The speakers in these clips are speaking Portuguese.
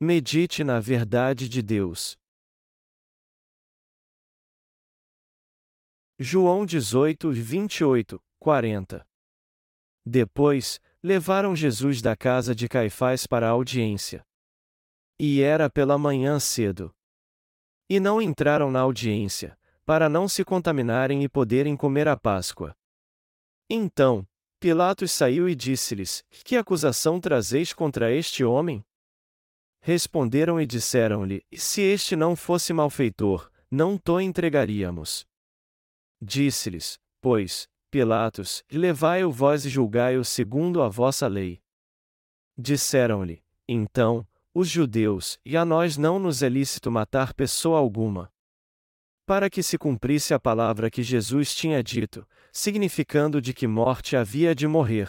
Medite na verdade de Deus. João 18, 28, 40 Depois, levaram Jesus da casa de Caifás para a audiência. E era pela manhã cedo. E não entraram na audiência, para não se contaminarem e poderem comer a Páscoa. Então, Pilatos saiu e disse-lhes: Que acusação trazeis contra este homem? Responderam e disseram-lhe: Se este não fosse malfeitor, não to entregaríamos. Disse-lhes, pois, Pilatos, levai-o vós e julgai-o segundo a vossa lei. Disseram-lhe, então, os judeus, e a nós não nos é lícito matar pessoa alguma. Para que se cumprisse a palavra que Jesus tinha dito, significando de que morte havia de morrer.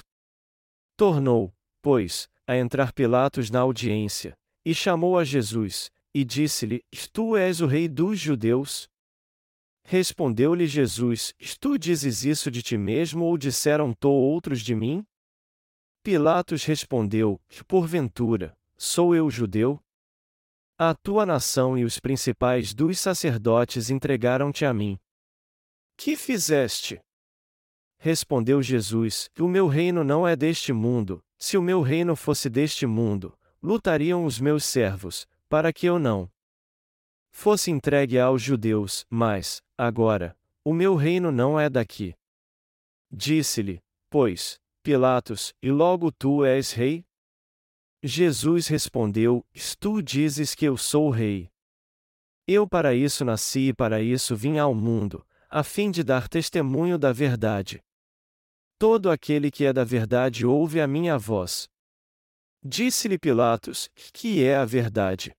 Tornou, pois, a entrar Pilatos na audiência, e chamou a Jesus, e disse-lhe: Tu és o rei dos judeus? Respondeu-lhe Jesus: Tu dizes isso de ti mesmo ou disseram-to outros de mim? Pilatos respondeu: Porventura, sou eu judeu? A tua nação e os principais dos sacerdotes entregaram-te a mim. Que fizeste? Respondeu Jesus: O meu reino não é deste mundo, se o meu reino fosse deste mundo, lutariam os meus servos, para que eu não fosse entregue aos judeus, mas, agora, o meu reino não é daqui. Disse-lhe, pois, Pilatos, e logo tu és rei? Jesus respondeu: Tu dizes que eu sou rei. Eu para isso nasci e para isso vim ao mundo, a fim de dar testemunho da verdade. Todo aquele que é da verdade ouve a minha voz. Disse-lhe Pilatos: Que é a verdade?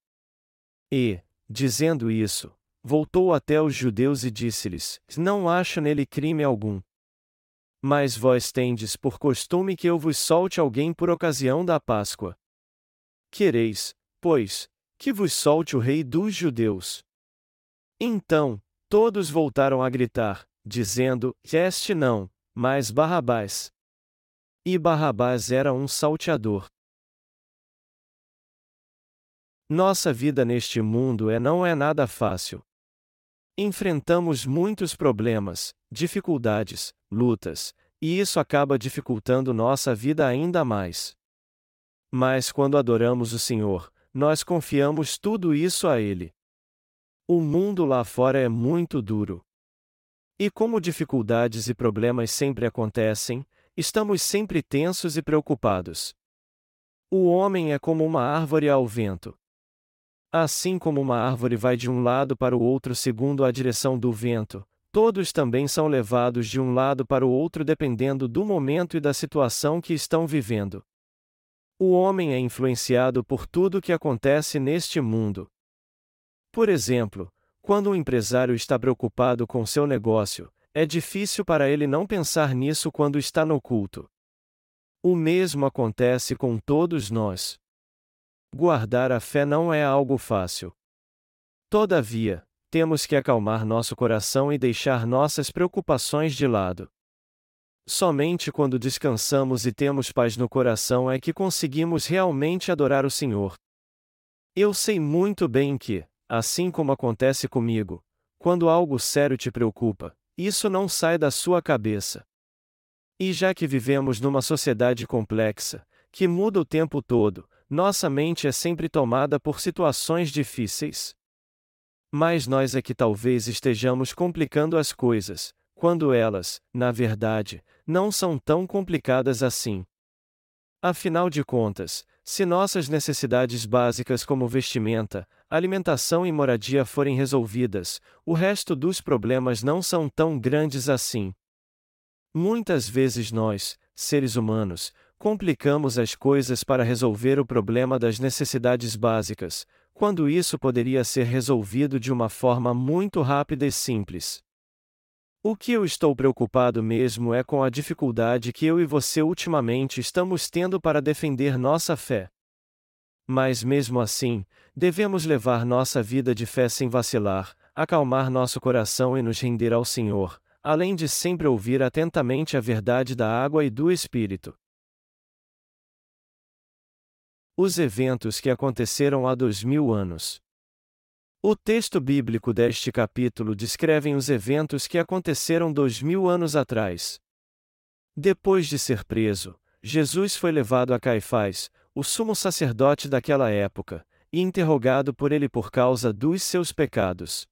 E, Dizendo isso, voltou até os judeus e disse-lhes: Não acho nele crime algum. Mas vós tendes por costume que eu vos solte alguém por ocasião da Páscoa. Quereis, pois, que vos solte o rei dos judeus. Então, todos voltaram a gritar, dizendo: Este não, mas Barrabás. E Barrabás era um salteador. Nossa vida neste mundo é não é nada fácil. Enfrentamos muitos problemas, dificuldades, lutas, e isso acaba dificultando nossa vida ainda mais. Mas quando adoramos o Senhor, nós confiamos tudo isso a Ele. O mundo lá fora é muito duro. E como dificuldades e problemas sempre acontecem, estamos sempre tensos e preocupados. O homem é como uma árvore ao vento. Assim como uma árvore vai de um lado para o outro segundo a direção do vento, todos também são levados de um lado para o outro dependendo do momento e da situação que estão vivendo. O homem é influenciado por tudo que acontece neste mundo. Por exemplo, quando um empresário está preocupado com seu negócio, é difícil para ele não pensar nisso quando está no culto. O mesmo acontece com todos nós. Guardar a fé não é algo fácil. Todavia, temos que acalmar nosso coração e deixar nossas preocupações de lado. Somente quando descansamos e temos paz no coração é que conseguimos realmente adorar o Senhor. Eu sei muito bem que, assim como acontece comigo, quando algo sério te preocupa, isso não sai da sua cabeça. E já que vivemos numa sociedade complexa, que muda o tempo todo, nossa mente é sempre tomada por situações difíceis. Mas nós é que talvez estejamos complicando as coisas, quando elas, na verdade, não são tão complicadas assim. Afinal de contas, se nossas necessidades básicas como vestimenta, alimentação e moradia forem resolvidas, o resto dos problemas não são tão grandes assim. Muitas vezes nós, seres humanos, complicamos as coisas para resolver o problema das necessidades básicas, quando isso poderia ser resolvido de uma forma muito rápida e simples. O que eu estou preocupado mesmo é com a dificuldade que eu e você ultimamente estamos tendo para defender nossa fé. Mas mesmo assim, devemos levar nossa vida de fé sem vacilar, acalmar nosso coração e nos render ao Senhor, além de sempre ouvir atentamente a verdade da água e do Espírito. Os eventos que aconteceram há dois mil anos. O texto bíblico deste capítulo descreve os eventos que aconteceram dois mil anos atrás. Depois de ser preso, Jesus foi levado a Caifás, o sumo sacerdote daquela época, e interrogado por ele por causa dos seus pecados.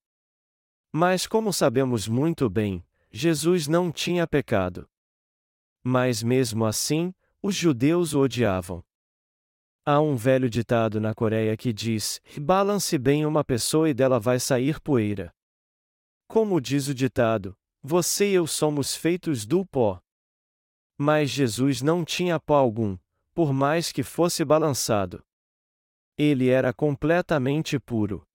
Mas, como sabemos muito bem, Jesus não tinha pecado. Mas mesmo assim, os judeus o odiavam. Há um velho ditado na Coreia que diz: balance bem uma pessoa e dela vai sair poeira. Como diz o ditado, você e eu somos feitos do pó. Mas Jesus não tinha pó algum, por mais que fosse balançado. Ele era completamente puro.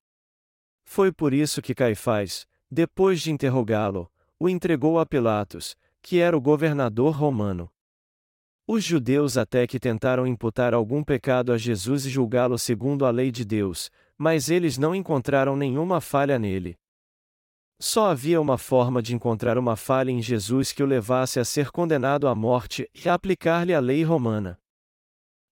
Foi por isso que Caifás, depois de interrogá-lo, o entregou a Pilatos, que era o governador romano. Os judeus até que tentaram imputar algum pecado a Jesus e julgá-lo segundo a lei de Deus, mas eles não encontraram nenhuma falha nele. Só havia uma forma de encontrar uma falha em Jesus que o levasse a ser condenado à morte e a aplicar-lhe a lei romana.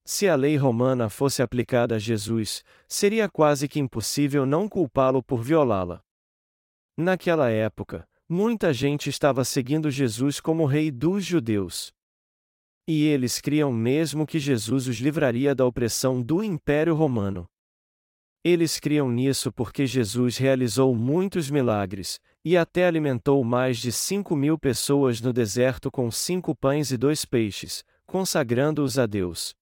Se a lei romana fosse aplicada a Jesus, seria quase que impossível não culpá-lo por violá-la. Naquela época, muita gente estava seguindo Jesus como rei dos judeus. E eles criam mesmo que Jesus os livraria da opressão do Império Romano. Eles criam nisso porque Jesus realizou muitos milagres, e até alimentou mais de cinco mil pessoas no deserto com cinco pães e dois peixes, consagrando-os a Deus.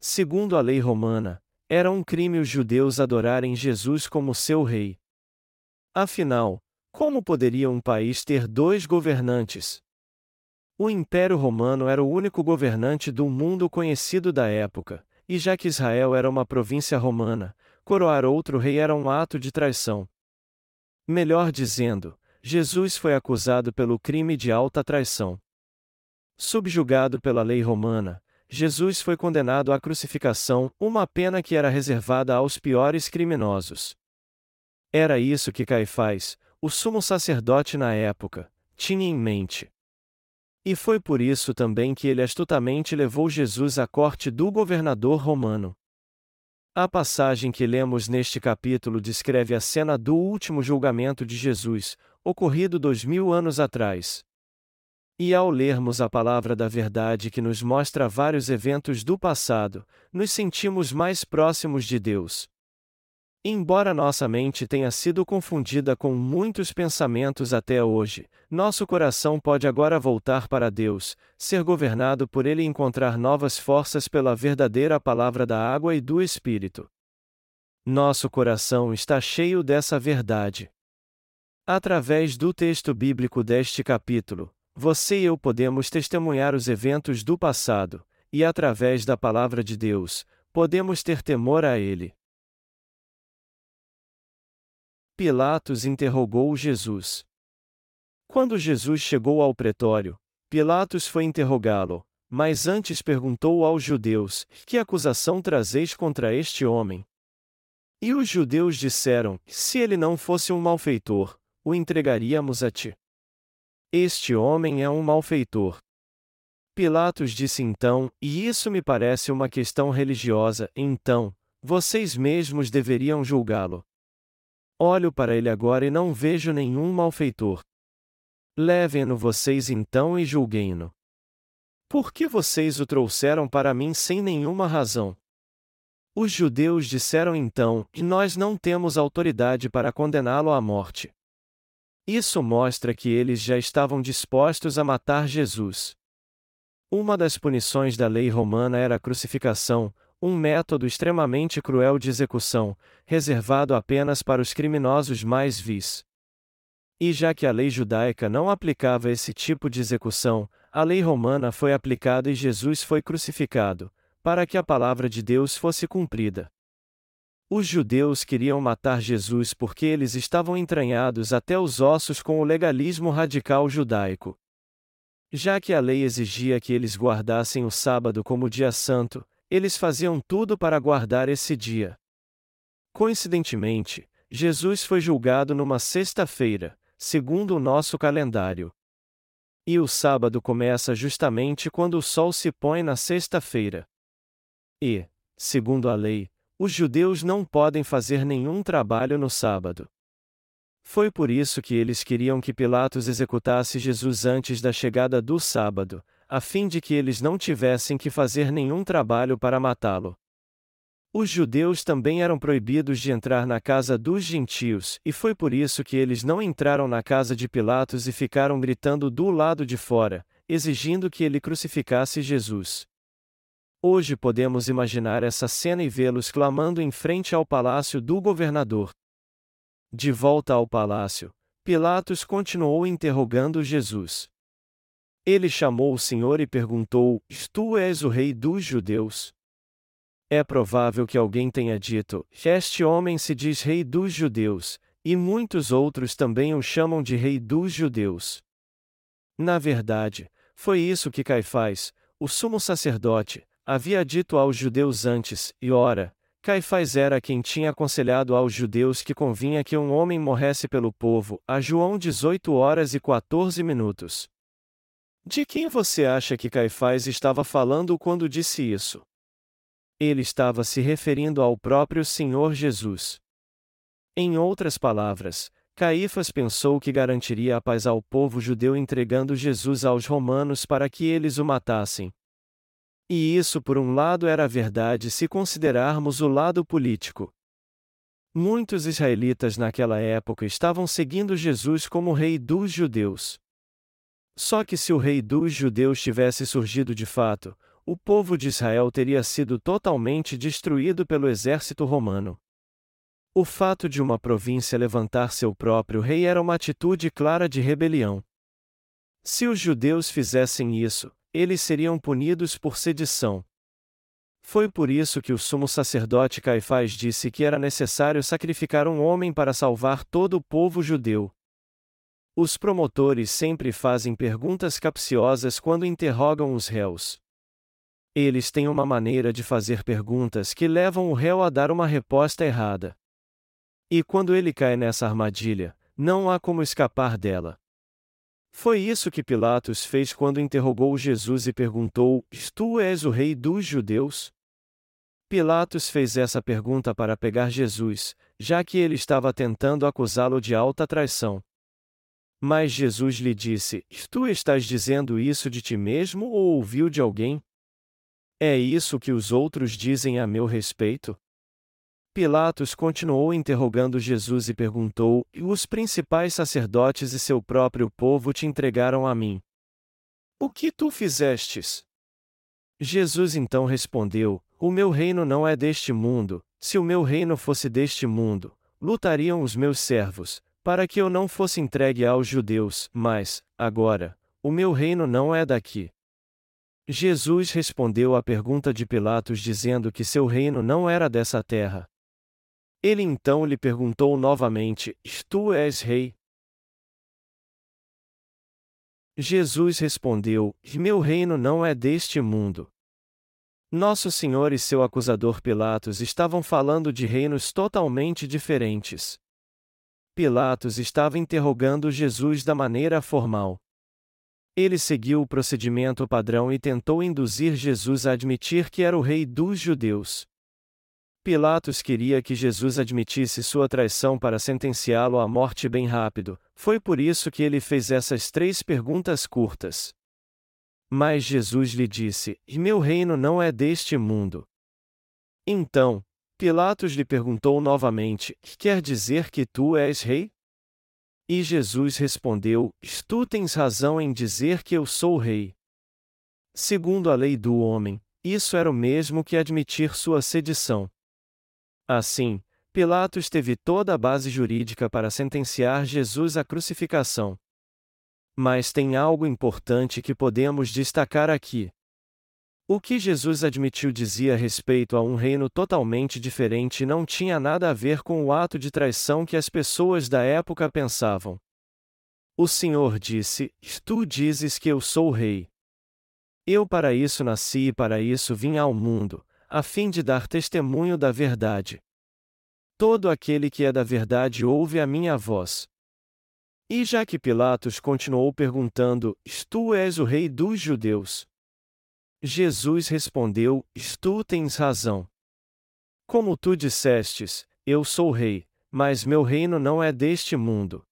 Segundo a lei romana, era um crime os judeus adorarem Jesus como seu rei. Afinal, como poderia um país ter dois governantes? O Império Romano era o único governante do mundo conhecido da época, e já que Israel era uma província romana, coroar outro rei era um ato de traição. Melhor dizendo, Jesus foi acusado pelo crime de alta traição. Subjugado pela lei romana, Jesus foi condenado à crucificação, uma pena que era reservada aos piores criminosos. Era isso que Caifás, o sumo sacerdote na época, tinha em mente. E foi por isso também que ele astutamente levou Jesus à corte do governador romano. A passagem que lemos neste capítulo descreve a cena do último julgamento de Jesus, ocorrido dois mil anos atrás. E ao lermos a palavra da verdade que nos mostra vários eventos do passado, nos sentimos mais próximos de Deus. Embora nossa mente tenha sido confundida com muitos pensamentos até hoje, nosso coração pode agora voltar para Deus, ser governado por Ele e encontrar novas forças pela verdadeira palavra da água e do Espírito. Nosso coração está cheio dessa verdade. Através do texto bíblico deste capítulo, você e eu podemos testemunhar os eventos do passado, e através da palavra de Deus, podemos ter temor a Ele. Pilatos interrogou Jesus. Quando Jesus chegou ao pretório, Pilatos foi interrogá-lo, mas antes perguntou aos judeus: Que acusação trazeis contra este homem? E os judeus disseram: Se ele não fosse um malfeitor, o entregaríamos a ti. Este homem é um malfeitor. Pilatos disse então: E isso me parece uma questão religiosa, então, vocês mesmos deveriam julgá-lo. Olho para ele agora e não vejo nenhum malfeitor. Levem-no vocês então e julguem-no. Por que vocês o trouxeram para mim sem nenhuma razão? Os judeus disseram então: que nós não temos autoridade para condená-lo à morte. Isso mostra que eles já estavam dispostos a matar Jesus. Uma das punições da lei romana era a crucificação, um método extremamente cruel de execução, reservado apenas para os criminosos mais vis. E já que a lei judaica não aplicava esse tipo de execução, a lei romana foi aplicada e Jesus foi crucificado, para que a palavra de Deus fosse cumprida. Os judeus queriam matar Jesus porque eles estavam entranhados até os ossos com o legalismo radical judaico. Já que a lei exigia que eles guardassem o sábado como dia santo, eles faziam tudo para guardar esse dia. Coincidentemente, Jesus foi julgado numa sexta-feira, segundo o nosso calendário. E o sábado começa justamente quando o sol se põe na sexta-feira. E, segundo a lei, os judeus não podem fazer nenhum trabalho no sábado. Foi por isso que eles queriam que Pilatos executasse Jesus antes da chegada do sábado, a fim de que eles não tivessem que fazer nenhum trabalho para matá-lo. Os judeus também eram proibidos de entrar na casa dos gentios, e foi por isso que eles não entraram na casa de Pilatos e ficaram gritando do lado de fora, exigindo que ele crucificasse Jesus. Hoje podemos imaginar essa cena e vê-los clamando em frente ao palácio do governador. De volta ao palácio, Pilatos continuou interrogando Jesus. Ele chamou o Senhor e perguntou: Tu és o rei dos judeus? É provável que alguém tenha dito: Este homem se diz rei dos judeus, e muitos outros também o chamam de rei dos judeus. Na verdade, foi isso que Caifás, o sumo sacerdote, havia dito aos judeus antes, e ora, Caifás era quem tinha aconselhado aos judeus que convinha que um homem morresse pelo povo, a João 18 horas e 14 minutos. De quem você acha que Caifás estava falando quando disse isso? Ele estava se referindo ao próprio Senhor Jesus. Em outras palavras, Caifás pensou que garantiria a paz ao povo judeu entregando Jesus aos romanos para que eles o matassem. E isso, por um lado, era verdade se considerarmos o lado político. Muitos israelitas naquela época estavam seguindo Jesus como rei dos judeus. Só que se o rei dos judeus tivesse surgido de fato, o povo de Israel teria sido totalmente destruído pelo exército romano. O fato de uma província levantar seu próprio rei era uma atitude clara de rebelião. Se os judeus fizessem isso, eles seriam punidos por sedição. Foi por isso que o sumo sacerdote Caifás disse que era necessário sacrificar um homem para salvar todo o povo judeu. Os promotores sempre fazem perguntas capciosas quando interrogam os réus. Eles têm uma maneira de fazer perguntas que levam o réu a dar uma resposta errada. E quando ele cai nessa armadilha, não há como escapar dela. Foi isso que Pilatos fez quando interrogou Jesus e perguntou: Tu és o rei dos judeus? Pilatos fez essa pergunta para pegar Jesus, já que ele estava tentando acusá-lo de alta traição. Mas Jesus lhe disse: Tu estás dizendo isso de ti mesmo ou ouviu de alguém? É isso que os outros dizem a meu respeito? Pilatos continuou interrogando Jesus e perguntou: E os principais sacerdotes e seu próprio povo te entregaram a mim? O que tu fizestes? Jesus então respondeu: O meu reino não é deste mundo, se o meu reino fosse deste mundo, lutariam os meus servos, para que eu não fosse entregue aos judeus, mas, agora, o meu reino não é daqui. Jesus respondeu à pergunta de Pilatos dizendo que seu reino não era dessa terra. Ele então lhe perguntou novamente: Tu és rei? Jesus respondeu: Meu reino não é deste mundo. Nosso Senhor e seu acusador Pilatos estavam falando de reinos totalmente diferentes. Pilatos estava interrogando Jesus da maneira formal. Ele seguiu o procedimento padrão e tentou induzir Jesus a admitir que era o rei dos judeus. Pilatos queria que Jesus admitisse sua traição para sentenciá-lo à morte bem rápido, foi por isso que ele fez essas três perguntas curtas. Mas Jesus lhe disse: Meu reino não é deste mundo. Então, Pilatos lhe perguntou novamente: Quer dizer que tu és rei? E Jesus respondeu: Tu tens razão em dizer que eu sou rei. Segundo a lei do homem, isso era o mesmo que admitir sua sedição. Assim, Pilatos teve toda a base jurídica para sentenciar Jesus à crucificação. Mas tem algo importante que podemos destacar aqui. O que Jesus admitiu dizia respeito a um reino totalmente diferente não tinha nada a ver com o ato de traição que as pessoas da época pensavam. O Senhor disse: Tu dizes que eu sou rei. Eu para isso nasci e para isso vim ao mundo, a fim de dar testemunho da verdade. Todo aquele que é da verdade ouve a minha voz. E já que Pilatos continuou perguntando: Tu és o rei dos judeus? Jesus respondeu: Tu tens razão. Como tu dissestes, eu sou rei, mas meu reino não é deste mundo.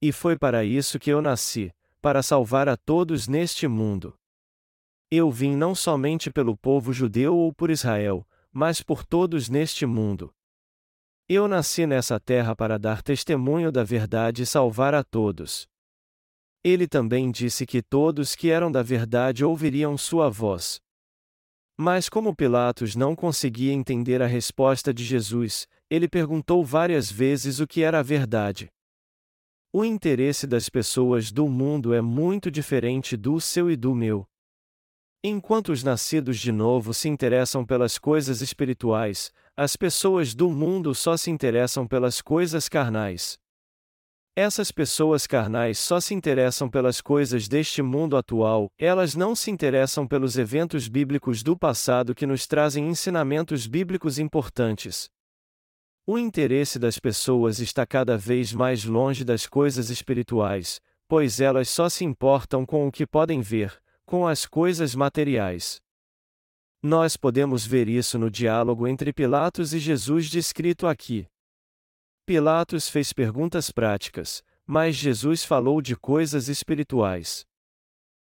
E foi para isso que eu nasci, para salvar a todos neste mundo. Eu vim não somente pelo povo judeu ou por Israel, mas por todos neste mundo. Eu nasci nessa terra para dar testemunho da verdade e salvar a todos. Ele também disse que todos que eram da verdade ouviriam sua voz. Mas como Pilatos não conseguia entender a resposta de Jesus, ele perguntou várias vezes o que era a verdade. O interesse das pessoas do mundo é muito diferente do seu e do meu. Enquanto os nascidos de novo se interessam pelas coisas espirituais, as pessoas do mundo só se interessam pelas coisas carnais. Essas pessoas carnais só se interessam pelas coisas deste mundo atual, elas não se interessam pelos eventos bíblicos do passado que nos trazem ensinamentos bíblicos importantes. O interesse das pessoas está cada vez mais longe das coisas espirituais, pois elas só se importam com o que podem ver, com as coisas materiais. Nós podemos ver isso no diálogo entre Pilatos e Jesus descrito aqui. Pilatos fez perguntas práticas, mas Jesus falou de coisas espirituais.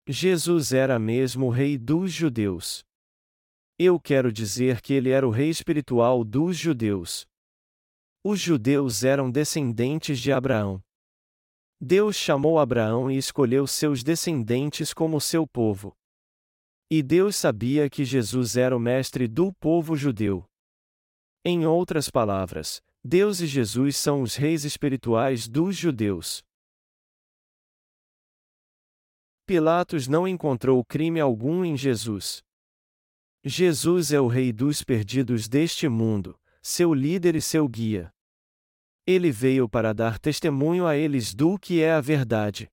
Jesus era mesmo o rei dos judeus. Eu quero dizer que ele era o rei espiritual dos judeus. Os judeus eram descendentes de Abraão. Deus chamou Abraão e escolheu seus descendentes como seu povo. E Deus sabia que Jesus era o mestre do povo judeu. Em outras palavras, Deus e Jesus são os reis espirituais dos judeus. Pilatos não encontrou crime algum em Jesus. Jesus é o rei dos perdidos deste mundo, seu líder e seu guia. Ele veio para dar testemunho a eles do que é a verdade.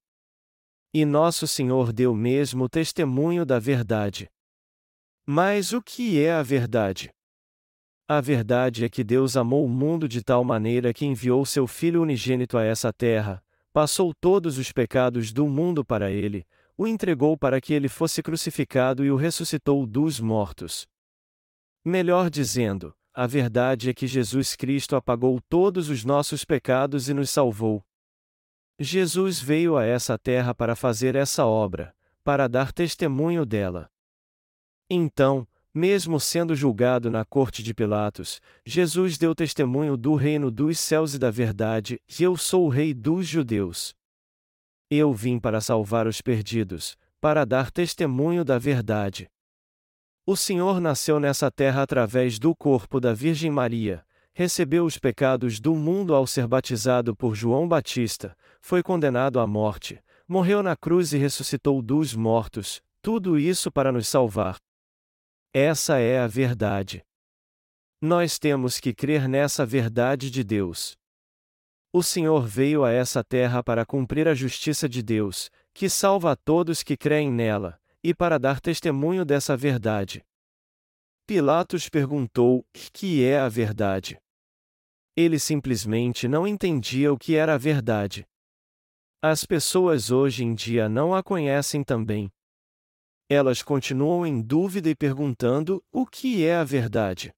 E nosso Senhor deu mesmo testemunho da verdade. Mas o que é a verdade? A verdade é que Deus amou o mundo de tal maneira que enviou seu Filho unigênito a essa terra, passou todos os pecados do mundo para ele, o entregou para que ele fosse crucificado e o ressuscitou dos mortos. Melhor dizendo, a verdade é que Jesus Cristo apagou todos os nossos pecados e nos salvou. Jesus veio a essa terra para fazer essa obra, para dar testemunho dela. Então, mesmo sendo julgado na corte de Pilatos, Jesus deu testemunho do reino dos céus e da verdade, e eu sou o rei dos judeus. Eu vim para salvar os perdidos, para dar testemunho da verdade. O Senhor nasceu nessa terra através do corpo da Virgem Maria, recebeu os pecados do mundo ao ser batizado por João Batista, foi condenado à morte, morreu na cruz e ressuscitou dos mortos, tudo isso para nos salvar. Essa é a verdade. Nós temos que crer nessa verdade de Deus. O Senhor veio a essa terra para cumprir a justiça de Deus, que salva a todos que creem nela, e para dar testemunho dessa verdade. Pilatos perguntou: que é a verdade? Ele simplesmente não entendia o que era a verdade. As pessoas hoje em dia não a conhecem também. Elas continuam em dúvida e perguntando: o que é a verdade?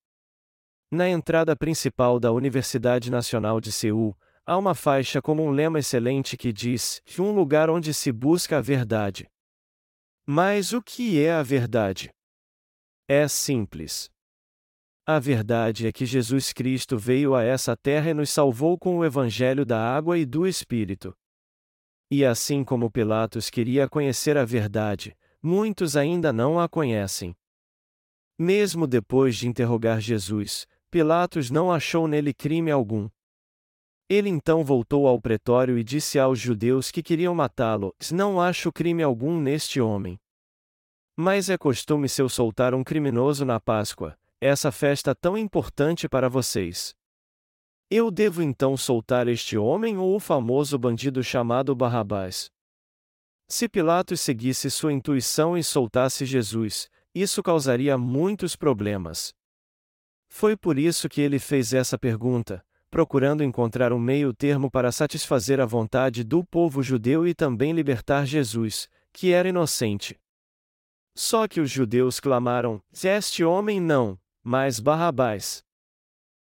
Na entrada principal da Universidade Nacional de Seul, há uma faixa como um lema excelente que diz: um lugar onde se busca a verdade. Mas o que é a verdade? É simples. A verdade é que Jesus Cristo veio a essa terra e nos salvou com o Evangelho da água e do Espírito. E assim como Pilatos queria conhecer a verdade, muitos ainda não a conhecem. Mesmo depois de interrogar Jesus, Pilatos não achou nele crime algum. Ele então voltou ao pretório e disse aos judeus que queriam matá-lo: Não acho crime algum neste homem. Mas é costume seu soltar um criminoso na Páscoa, essa festa tão importante para vocês. Eu devo então soltar este homem ou o famoso bandido chamado Barrabás? Se Pilatos seguisse sua intuição e soltasse Jesus, isso causaria muitos problemas. Foi por isso que ele fez essa pergunta, procurando encontrar um meio termo para satisfazer a vontade do povo judeu e também libertar Jesus, que era inocente. Só que os judeus clamaram: Este homem não, mas Barrabás.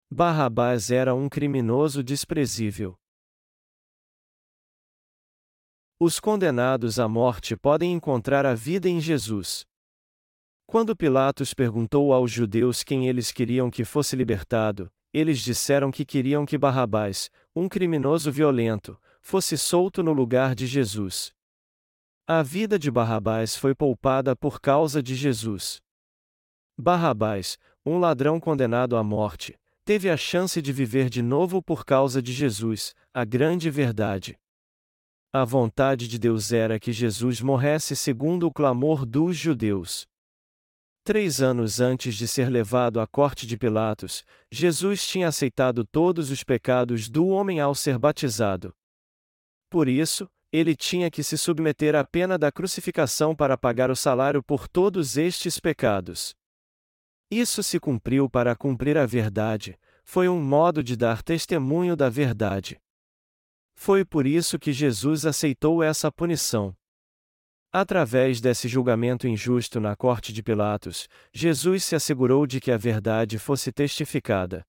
Barrabás era um criminoso desprezível. Os condenados à morte podem encontrar a vida em Jesus. Quando Pilatos perguntou aos judeus quem eles queriam que fosse libertado, eles disseram que queriam que Barrabás, um criminoso violento, fosse solto no lugar de Jesus. A vida de Barrabás foi poupada por causa de Jesus. Barrabás, um ladrão condenado à morte, teve a chance de viver de novo por causa de Jesus, a grande verdade. A vontade de Deus era que Jesus morresse segundo o clamor dos judeus. Três anos antes de ser levado à corte de Pilatos, Jesus tinha aceitado todos os pecados do homem ao ser batizado. Por isso, ele tinha que se submeter à pena da crucificação para pagar o salário por todos estes pecados. Isso se cumpriu para cumprir a verdade, foi um modo de dar testemunho da verdade. Foi por isso que Jesus aceitou essa punição. Através desse julgamento injusto na corte de Pilatos, Jesus se assegurou de que a verdade fosse testificada.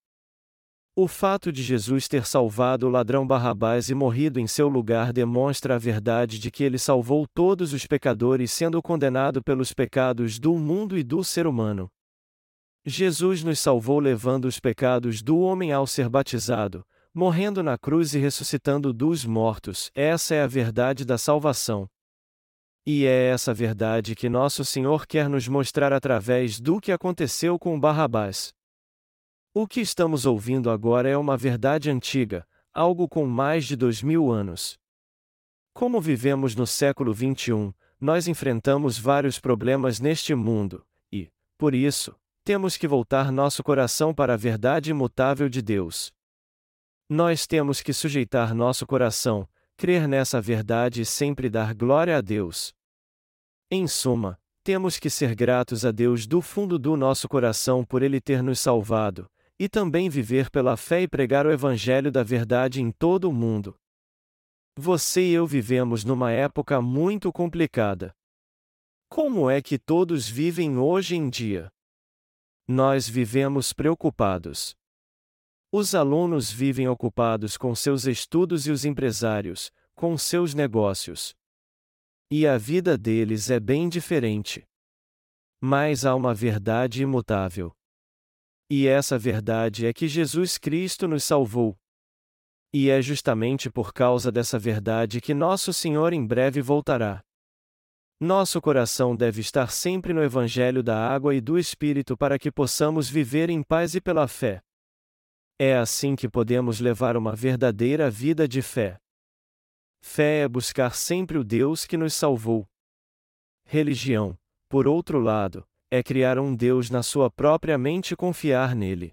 O fato de Jesus ter salvado o ladrão Barrabás e morrido em seu lugar demonstra a verdade de que ele salvou todos os pecadores sendo condenado pelos pecados do mundo e do ser humano. Jesus nos salvou levando os pecados do homem ao ser batizado, morrendo na cruz e ressuscitando dos mortos. Essa é a verdade da salvação. E é essa verdade que nosso Senhor quer nos mostrar através do que aconteceu com Barrabás. O que estamos ouvindo agora é uma verdade antiga, algo com mais de dois mil anos. Como vivemos no século XXI, nós enfrentamos vários problemas neste mundo, e, por isso, temos que voltar nosso coração para a verdade imutável de Deus. Nós temos que sujeitar nosso coração, crer nessa verdade e sempre dar glória a Deus. Em suma, temos que ser gratos a Deus do fundo do nosso coração por Ele ter nos salvado, e também viver pela fé e pregar o Evangelho da verdade em todo o mundo. Você e eu vivemos numa época muito complicada. Como é que todos vivem hoje em dia? Nós vivemos preocupados. Os alunos vivem ocupados com seus estudos e os empresários, com seus negócios. E a vida deles é bem diferente. Mas há uma verdade imutável. E essa verdade é que Jesus Cristo nos salvou. E é justamente por causa dessa verdade que nosso Senhor em breve voltará. Nosso coração deve estar sempre no Evangelho da água e do Espírito para que possamos viver em paz e pela fé. É assim que podemos levar uma verdadeira vida de fé. Fé é buscar sempre o Deus que nos salvou. Religião, por outro lado, é criar um Deus na sua própria mente e confiar nele.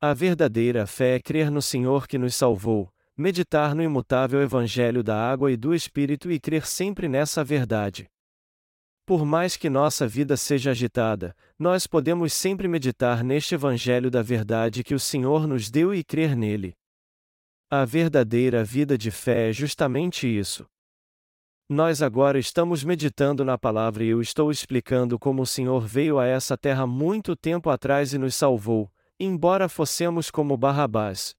A verdadeira fé é crer no Senhor que nos salvou, meditar no imutável Evangelho da água e do Espírito e crer sempre nessa verdade. Por mais que nossa vida seja agitada, nós podemos sempre meditar neste Evangelho da verdade que o Senhor nos deu e crer nele. A verdadeira vida de fé é justamente isso. Nós agora estamos meditando na palavra e eu estou explicando como o Senhor veio a essa terra muito tempo atrás e nos salvou, embora fossemos como Barrabás.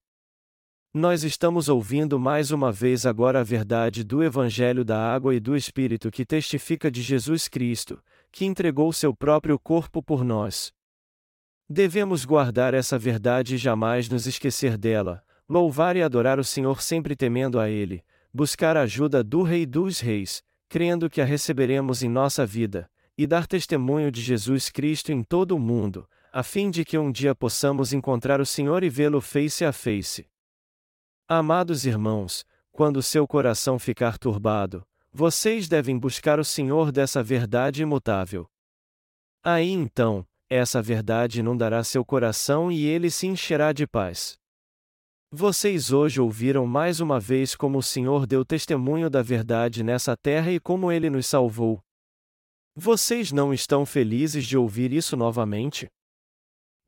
Nós estamos ouvindo mais uma vez agora a verdade do Evangelho da Água e do Espírito que testifica de Jesus Cristo, que entregou seu próprio corpo por nós. Devemos guardar essa verdade e jamais nos esquecer dela, louvar e adorar o Senhor sempre temendo a Ele, buscar a ajuda do Rei dos Reis, crendo que a receberemos em nossa vida, e dar testemunho de Jesus Cristo em todo o mundo, a fim de que um dia possamos encontrar o Senhor e vê-lo face a face. Amados irmãos, quando seu coração ficar turbado, vocês devem buscar o Senhor dessa verdade imutável. Aí então, essa verdade inundará seu coração e ele se encherá de paz. Vocês hoje ouviram mais uma vez como o Senhor deu testemunho da verdade nessa terra e como ele nos salvou. Vocês não estão felizes de ouvir isso novamente?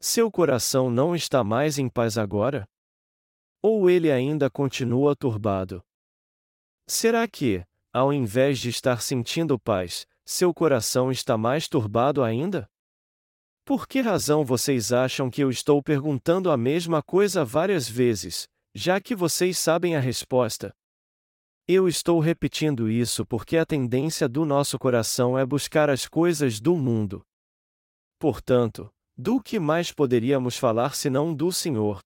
Seu coração não está mais em paz agora? Ou ele ainda continua turbado? Será que, ao invés de estar sentindo paz, seu coração está mais turbado ainda? Por que razão vocês acham que eu estou perguntando a mesma coisa várias vezes, já que vocês sabem a resposta? Eu estou repetindo isso porque a tendência do nosso coração é buscar as coisas do mundo. Portanto, do que mais poderíamos falar senão do Senhor?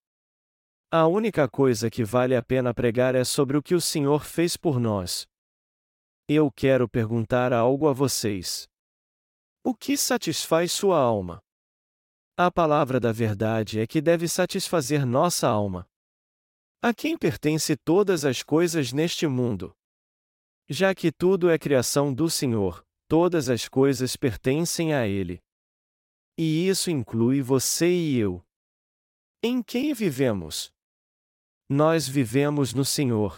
A única coisa que vale a pena pregar é sobre o que o Senhor fez por nós. Eu quero perguntar algo a vocês. O que satisfaz sua alma? A palavra da verdade é que deve satisfazer nossa alma. A quem pertence todas as coisas neste mundo? Já que tudo é criação do Senhor, todas as coisas pertencem a Ele. E isso inclui você e eu. Em quem vivemos? Nós vivemos no Senhor.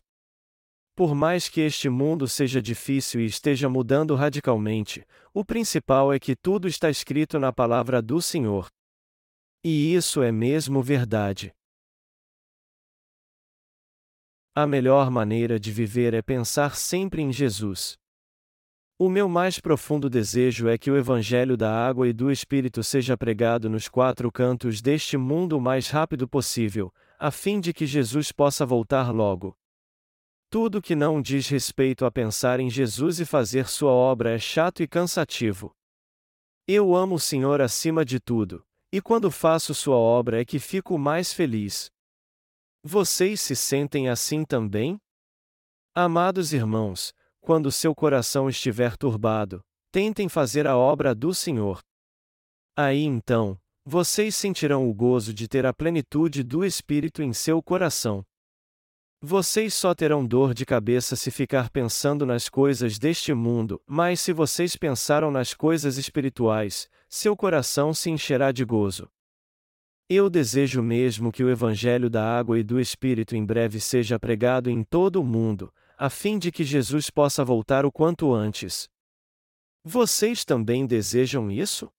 Por mais que este mundo seja difícil e esteja mudando radicalmente, o principal é que tudo está escrito na palavra do Senhor. E isso é mesmo verdade. A melhor maneira de viver é pensar sempre em Jesus. O meu mais profundo desejo é que o Evangelho da Água e do Espírito seja pregado nos quatro cantos deste mundo o mais rápido possível, a fim de que Jesus possa voltar logo. Tudo que não diz respeito a pensar em Jesus e fazer sua obra é chato e cansativo. Eu amo o Senhor acima de tudo, e quando faço sua obra é que fico mais feliz. Vocês se sentem assim também? Amados irmãos, quando seu coração estiver turbado, tentem fazer a obra do Senhor. Aí então, vocês sentirão o gozo de ter a plenitude do Espírito em seu coração. Vocês só terão dor de cabeça se ficar pensando nas coisas deste mundo, mas se vocês pensaram nas coisas espirituais, seu coração se encherá de gozo. Eu desejo mesmo que o Evangelho da Água e do Espírito em breve seja pregado em todo o mundo, a fim de que Jesus possa voltar o quanto antes. Vocês também desejam isso?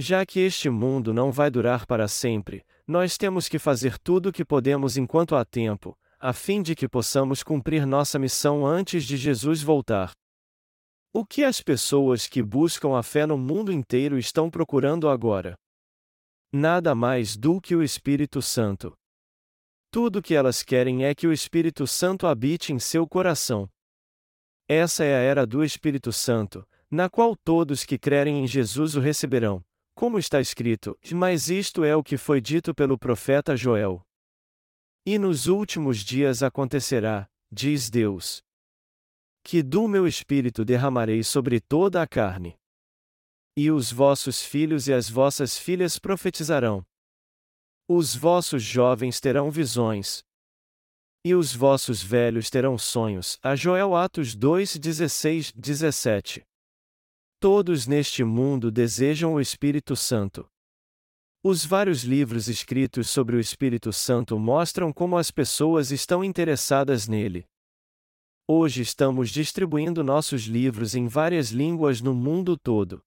Já que este mundo não vai durar para sempre, nós temos que fazer tudo o que podemos enquanto há tempo, a fim de que possamos cumprir nossa missão antes de Jesus voltar. O que as pessoas que buscam a fé no mundo inteiro estão procurando agora? Nada mais do que o Espírito Santo. Tudo o que elas querem é que o Espírito Santo habite em seu coração. Essa é a era do Espírito Santo, na qual todos que crerem em Jesus o receberão. Como está escrito, mas isto é o que foi dito pelo profeta Joel. E nos últimos dias acontecerá, diz Deus, que do meu espírito derramarei sobre toda a carne. E os vossos filhos e as vossas filhas profetizarão. Os vossos jovens terão visões. E os vossos velhos terão sonhos. A Joel Atos 2, 16, 17. Todos neste mundo desejam o Espírito Santo. Os vários livros escritos sobre o Espírito Santo mostram como as pessoas estão interessadas nele. Hoje estamos distribuindo nossos livros em várias línguas no mundo todo.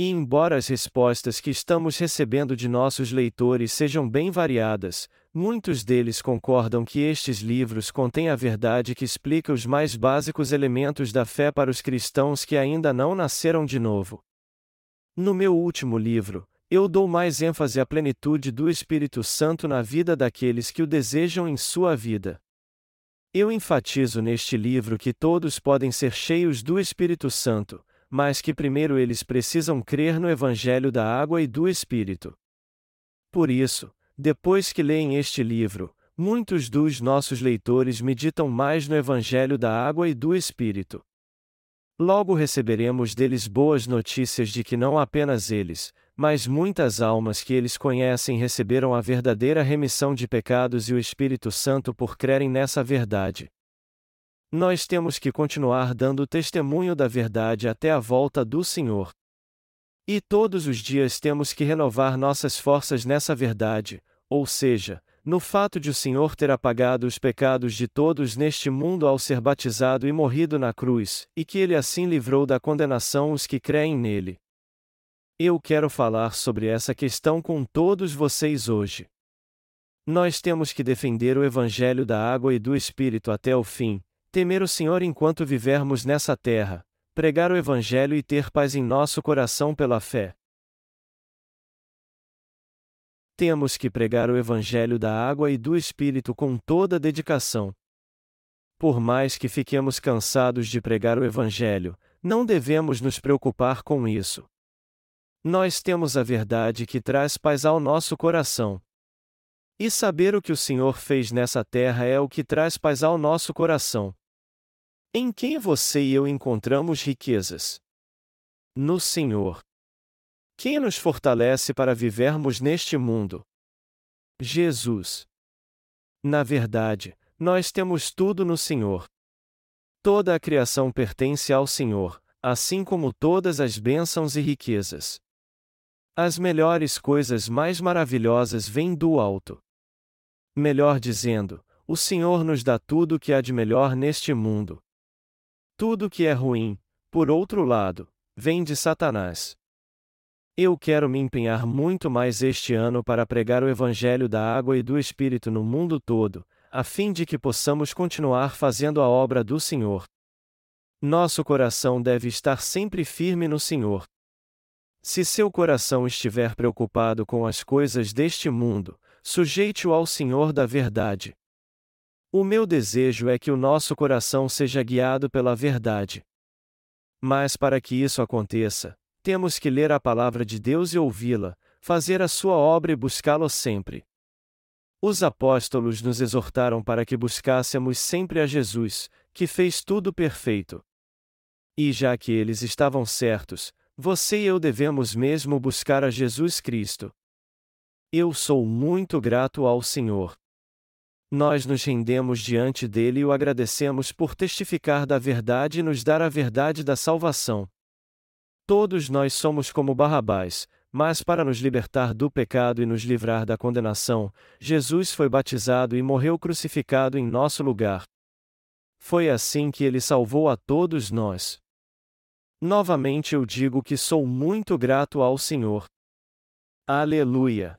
E embora as respostas que estamos recebendo de nossos leitores sejam bem variadas, muitos deles concordam que estes livros contêm a verdade que explica os mais básicos elementos da fé para os cristãos que ainda não nasceram de novo. No meu último livro, eu dou mais ênfase à plenitude do Espírito Santo na vida daqueles que o desejam em sua vida. Eu enfatizo neste livro que todos podem ser cheios do Espírito Santo, mas que primeiro eles precisam crer no Evangelho da Água e do Espírito. Por isso, depois que leem este livro, muitos dos nossos leitores meditam mais no Evangelho da Água e do Espírito. Logo receberemos deles boas notícias de que não apenas eles, mas muitas almas que eles conhecem receberam a verdadeira remissão de pecados e o Espírito Santo por crerem nessa verdade. Nós temos que continuar dando testemunho da verdade até a volta do Senhor. E todos os dias temos que renovar nossas forças nessa verdade, ou seja, no fato de o Senhor ter apagado os pecados de todos neste mundo ao ser batizado e morrido na cruz, e que ele assim livrou da condenação os que creem nele. Eu quero falar sobre essa questão com todos vocês hoje. Nós temos que defender o Evangelho da água e do Espírito até o fim, temer o Senhor enquanto vivermos nessa terra, pregar o Evangelho e ter paz em nosso coração pela fé. Temos que pregar o Evangelho da água e do Espírito com toda dedicação. Por mais que fiquemos cansados de pregar o Evangelho, não devemos nos preocupar com isso. Nós temos a verdade que traz paz ao nosso coração. E saber o que o Senhor fez nessa terra é o que traz paz ao nosso coração. Em quem você e eu encontramos riquezas? No Senhor. Quem nos fortalece para vivermos neste mundo? Jesus. Na verdade, nós temos tudo no Senhor. Toda a criação pertence ao Senhor, assim como todas as bênçãos e riquezas. As melhores coisas mais maravilhosas vêm do alto. Melhor dizendo, o Senhor nos dá tudo o que há de melhor neste mundo. Tudo que é ruim, por outro lado, vem de Satanás. Eu quero me empenhar muito mais este ano para pregar o Evangelho da água e do Espírito no mundo todo, a fim de que possamos continuar fazendo a obra do Senhor. Nosso coração deve estar sempre firme no Senhor. Se seu coração estiver preocupado com as coisas deste mundo, sujeite-o ao Senhor da verdade. O meu desejo é que o nosso coração seja guiado pela verdade. Mas para que isso aconteça, temos que ler a palavra de Deus e ouvi-la, fazer a sua obra e buscá-lo sempre. Os apóstolos nos exortaram para que buscássemos sempre a Jesus, que fez tudo perfeito. E já que eles estavam certos, você e eu devemos mesmo buscar a Jesus Cristo. Eu sou muito grato ao Senhor. Nós nos rendemos diante dele e o agradecemos por testificar da verdade e nos dar a verdade da salvação. Todos nós somos como Barrabás, mas para nos libertar do pecado e nos livrar da condenação, Jesus foi batizado e morreu crucificado em nosso lugar. Foi assim que ele salvou a todos nós. Novamente eu digo que sou muito grato ao Senhor. Aleluia!